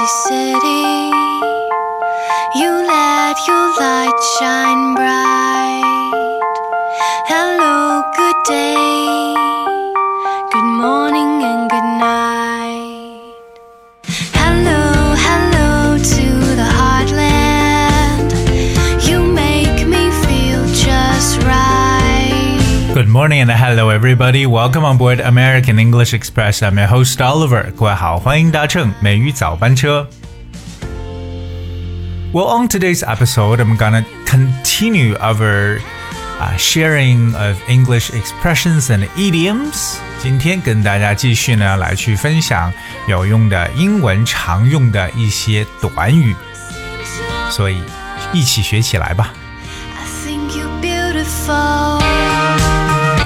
busy city. You let your light shine bright. morning and hello everybody. Welcome on board American English Express. I'm your host Oliver. 各位好，欢迎搭乘美语早班车。Well, on today's episode, I'm gonna continue our uh, sharing of English expressions and idioms. 今天跟大家继续呢来去分享有用的英文常用的一些短语，所以一起学起来吧。 I think you're beautiful.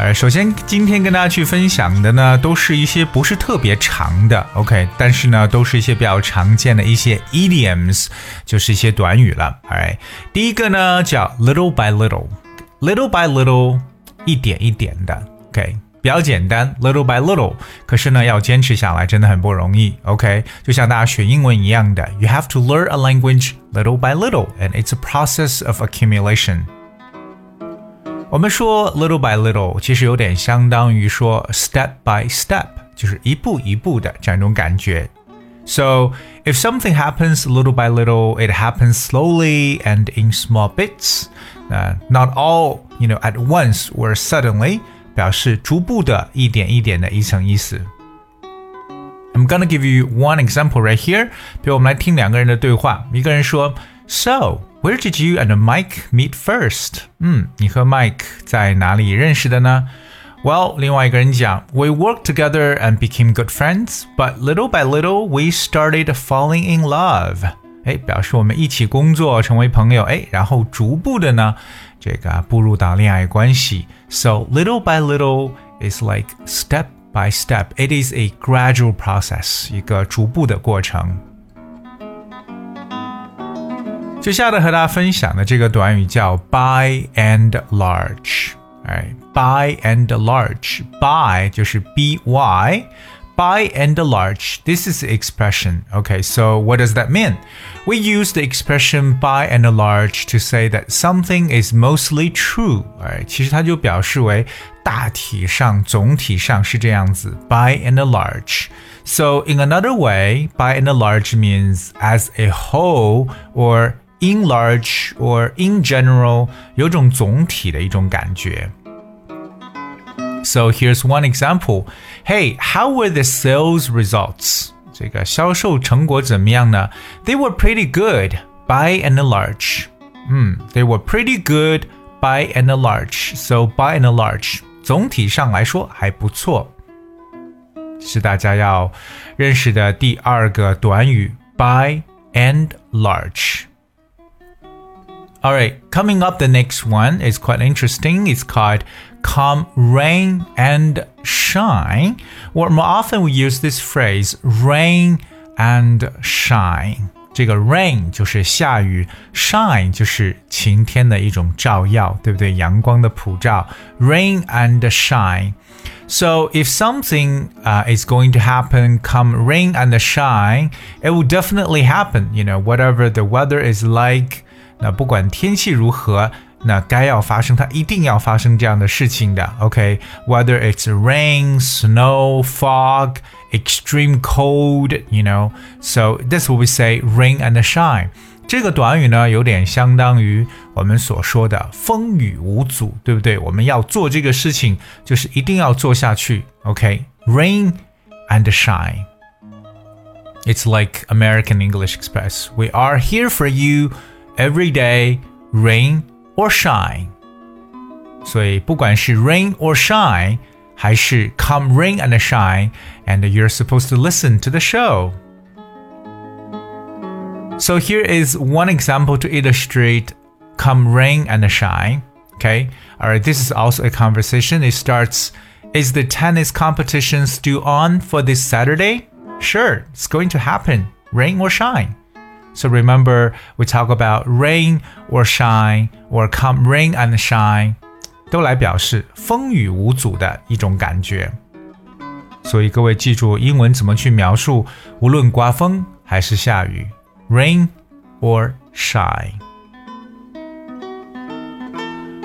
呃，首先今天跟大家去分享的呢，都是一些不是特别长的，OK，但是呢，都是一些比较常见的一些 idioms，就是一些短语了。Alright，第一个呢叫 little by little，little by little，一点一点的，OK。比较简单，little by little，可是呢，要坚持下来真的很不容易。OK，就像大家学英文一样的，you have to learn a language little by little，and it's a process of accumulation。 我们说 little by little，其实有点相当于说 step by step，就是一步一步的这样一种感觉。So if something happens little by little, it happens slowly and in small bits. Uh, not all, you know, at once or suddenly，表示逐步的、一点一点的、一层意思。I'm gonna give you one example right here。比如我们来听两个人的对话，一个人说：“So, where did you and Mike meet first？” 嗯，你和 Mike 在哪里认识的呢？Well，另外一个人讲：“We worked together and became good friends, but little by little we started falling in love。”哎，表示我们一起工作，成为朋友，哎，然后逐步的呢，这个步入到恋爱关系。So little by little is like step by step. It is a gradual process，一个逐步的过程。 接下来和大家分享的这个短语叫 by and large。哎，by and large。by 就是 b y。By and large, this is the expression. Okay, so what does that mean? We use the expression by and large to say that something is mostly true. 哎，其实它就表示为大体上、总体上是这样子。By and large. So in another way, by and large means as a whole or in large or in general，有种总体的一种感觉。So here's one example. Hey, how were the sales results? 这个销售成果怎么样呢？They were pretty good by and large. 嗯，They were pretty good by and large. So by and large，总体上来说还不错。是大家要认识的第二个短语 by and large. All right, coming up, the next one is quite interesting. It's called come rain and shine. Or more often we use this phrase rain and shine. 这个 rain 就是下雨，shine 就是晴天的一种照耀，对不对？阳光的普照，rain and shine。So if something uh, is going to happen, come rain and shine, it will definitely happen. You know, whatever the weather is like. 那不管天气如何，那该要发生，它一定要发生这样的事情的。OK，whether、okay? it's rain, snow, fog, extreme cold, you know, so this what we say rain and shine. 这个短语呢，有点相当于我们所说的风雨无阻，对不对？我们要做这个事情，就是一定要做下去。OK，rain、okay? and shine. It's like American English Express. We are here for you every day, rain or shine. 所以不管是 rain or shine，还是 come rain and shine，and you're supposed to listen to the show. So here is one example to illustrate come rain and shine. Okay, all right, this is also a conversation. It starts Is the tennis competition still on for this Saturday? Sure, it's going to happen, rain or shine. So remember, we talk about rain or shine or come rain and shine，都来表示风雨无阻的一种感觉。所以各位记住英文怎么去描述，无论刮风 还是下雨？Rain or shine?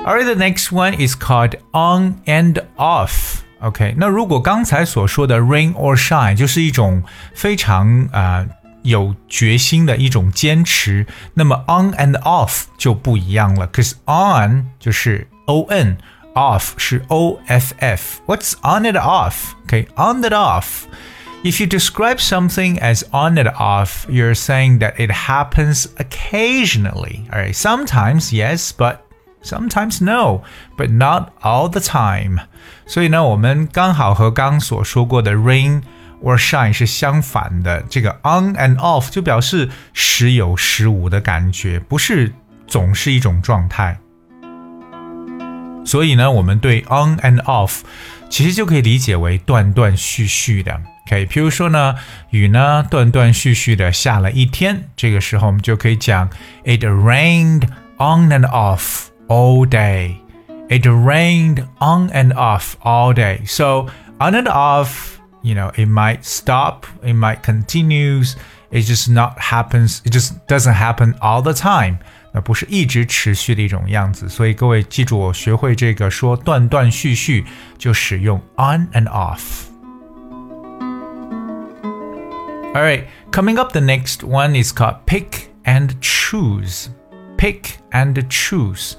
Alright, the next one is called on and off. OK，那如果刚才所说的 rain or shine 就是一种非常啊、呃、 有决心的一种坚持，那么 on and off 就不一样了。Cause on 就是 o n。off 是 o f f. What's on and off? Okay, on and off. If you describe something as on and off, you're saying that it happens occasionally. All right, sometimes yes, but sometimes no, but not all the time. 所以呢，我们刚好和刚所说过的 rain Or shine 是相反的。这个 on and off 就表示时有时无的感觉，不是总是一种状态。所以呢，我们对 on and off 其实就可以理解为断断续续的。OK，譬如说呢，雨呢断断续续的下了一天，这个时候我们就可以讲 It rained on and off all day. It rained on and off all day. So on and off, you know, it might stop, it might continues. It just not happens. It just doesn't happen all the time. 而不是一直持续的一种样子。所以各位记住，我学会这个说断断续续，就使用 on and off。All right, coming up, the next one is called pick and choose. Pick and choose.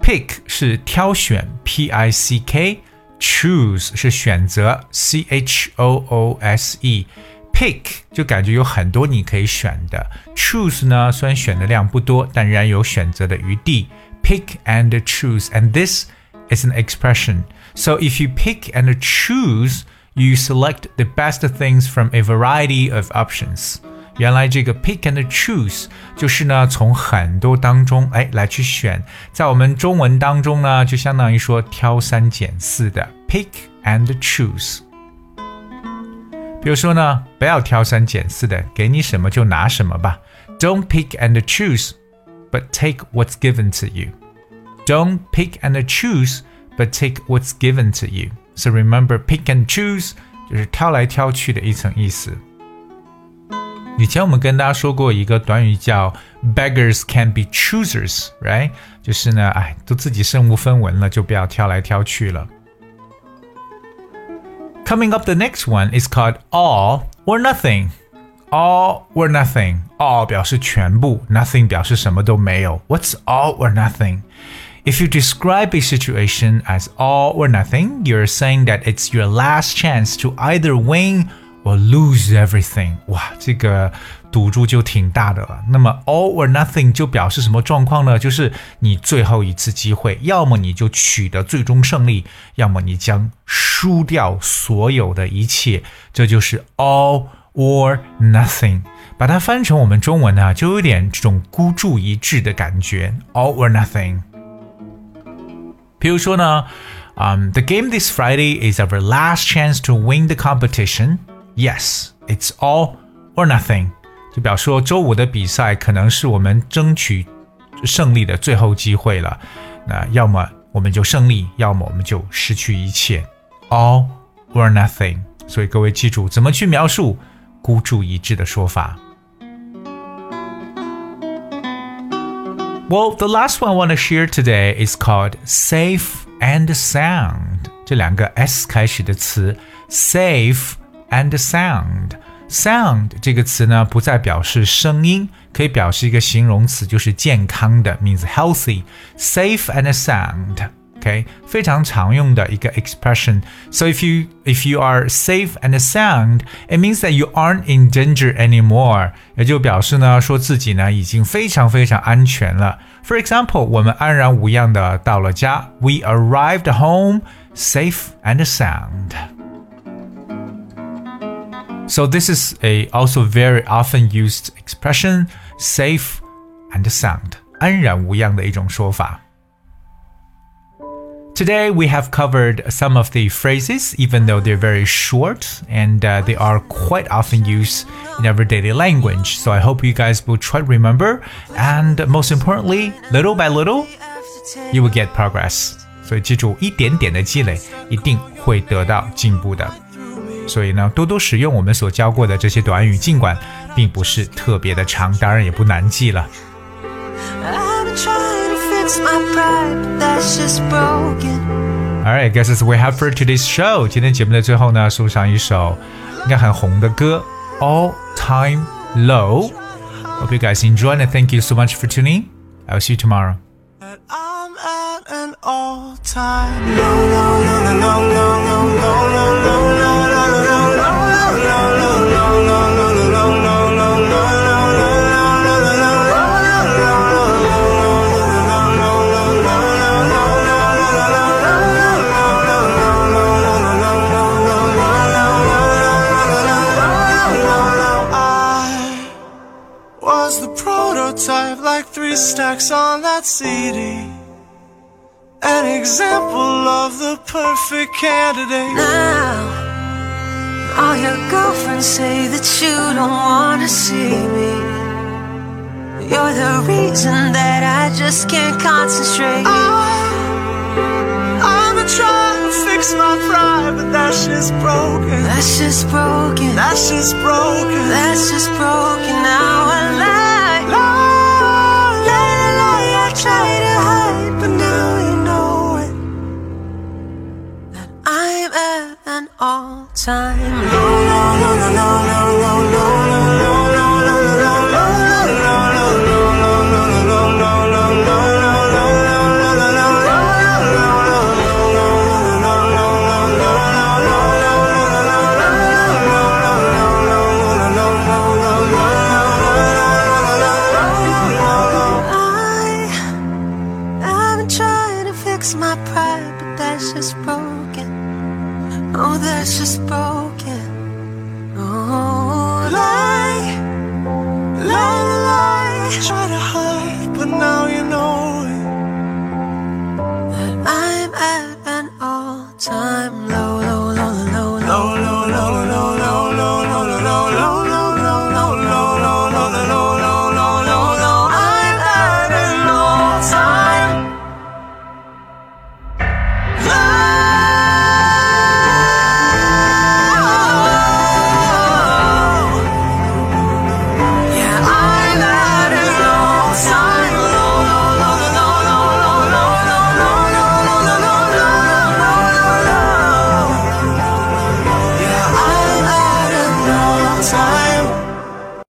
Pick 是挑选，P I C K。 Choose 是选择，C H O O S E。Pick 就感觉有很多你可以选的，choose 呢虽然选的量不多，但仍然有选择的余地。Pick and choose, and this is an expression. So if you pick and choose, you select the best things from a variety of options. 原来这个 pick and choose 就是呢从很多当中哎来去选，在我们中文当中呢就相当于说挑三拣四的 pick and choose。比如说呢，不要挑三拣四的，给你什么就拿什么吧。Don't pick and choose, but take what's given to you. Don't pick and choose, but take what's given to you. So remember, pick and choose 就是挑来挑去的一层意思。以前我们跟大家说过一个短语叫 “beggars can be choosers”，right？就是呢，哎，都自己身无分文了，就不要挑来挑去了。 Coming up, the next one is called all or nothing. All or nothing. All 表示全部，nothing 表示什么都没有。What's all or nothing? If you describe a situation as all or nothing, you're saying that it's your last chance to either win or lose everything。哇，这个赌注就挺大的了。那么 all or nothing 就表示什么状况呢？就是你最后一次机会，要么你就取得最终胜利，要么你将输掉所有的一切。这就是 all or nothing。把它翻成我们中文呢，就有点这种孤注一掷的感觉，all or nothing。比如说呢，嗯、um,，The game this Friday is our last chance to win the competition. Yes, it's all or nothing. 就表示说，周五的比赛可能是我们争取胜利的最后机会了。那要么我们就胜利，要么我们就失去一切。All or nothing。所以各位记住，怎么去描述孤注一掷的说法。Well, the last one I want to share today is called safe and sound. 这两个 s 开始的词，safe and sound。sound 这个词呢，不再表示声音，可以表示一个形容词，就是健康的，means healthy, safe and sound。OK，非常常用的一个 expression。So if you if you are safe and sound, it means that you aren't in danger anymore。也就表示呢，说自己呢已经非常非常安全了。For example，我们安然无恙的到了家。We arrived home safe and sound。 So this is a also very often used expression, safe and sound，安然无恙的一种说法。Today we have covered some of the phrases, even though they're very short and uh, they are quite often used in everyday language. So I hope you guys will try to remember, and most importantly, little by little, you will get progress. 所以记住，一点点的积累，一定会得到进步的。 所以呢，多多使用我们所教过的这些短语，尽管并不是特别的长，当然也不难记了。 I've been trying to fix my pride, but that's just broken. Alright, guess that's we have for today's show. 今天节目的最后呢，送上一首应该很红的歌《All Time Low》。Hope you guys enjoy and thank you so much for tuning. I'll see you tomorrow. that I'm at an all-time low, low, low, low, low, low, low, Prototype, like three stacks on that CD. An example of the perfect candidate. Now, all your girlfriends say that you don't wanna see me. You're the reason that I just can't concentrate. I, I've been trying to fix my pride, but that shit's broken. That's just broken. That shit's broken. That's just broken. Now I lie. all time low, low, low, low, low.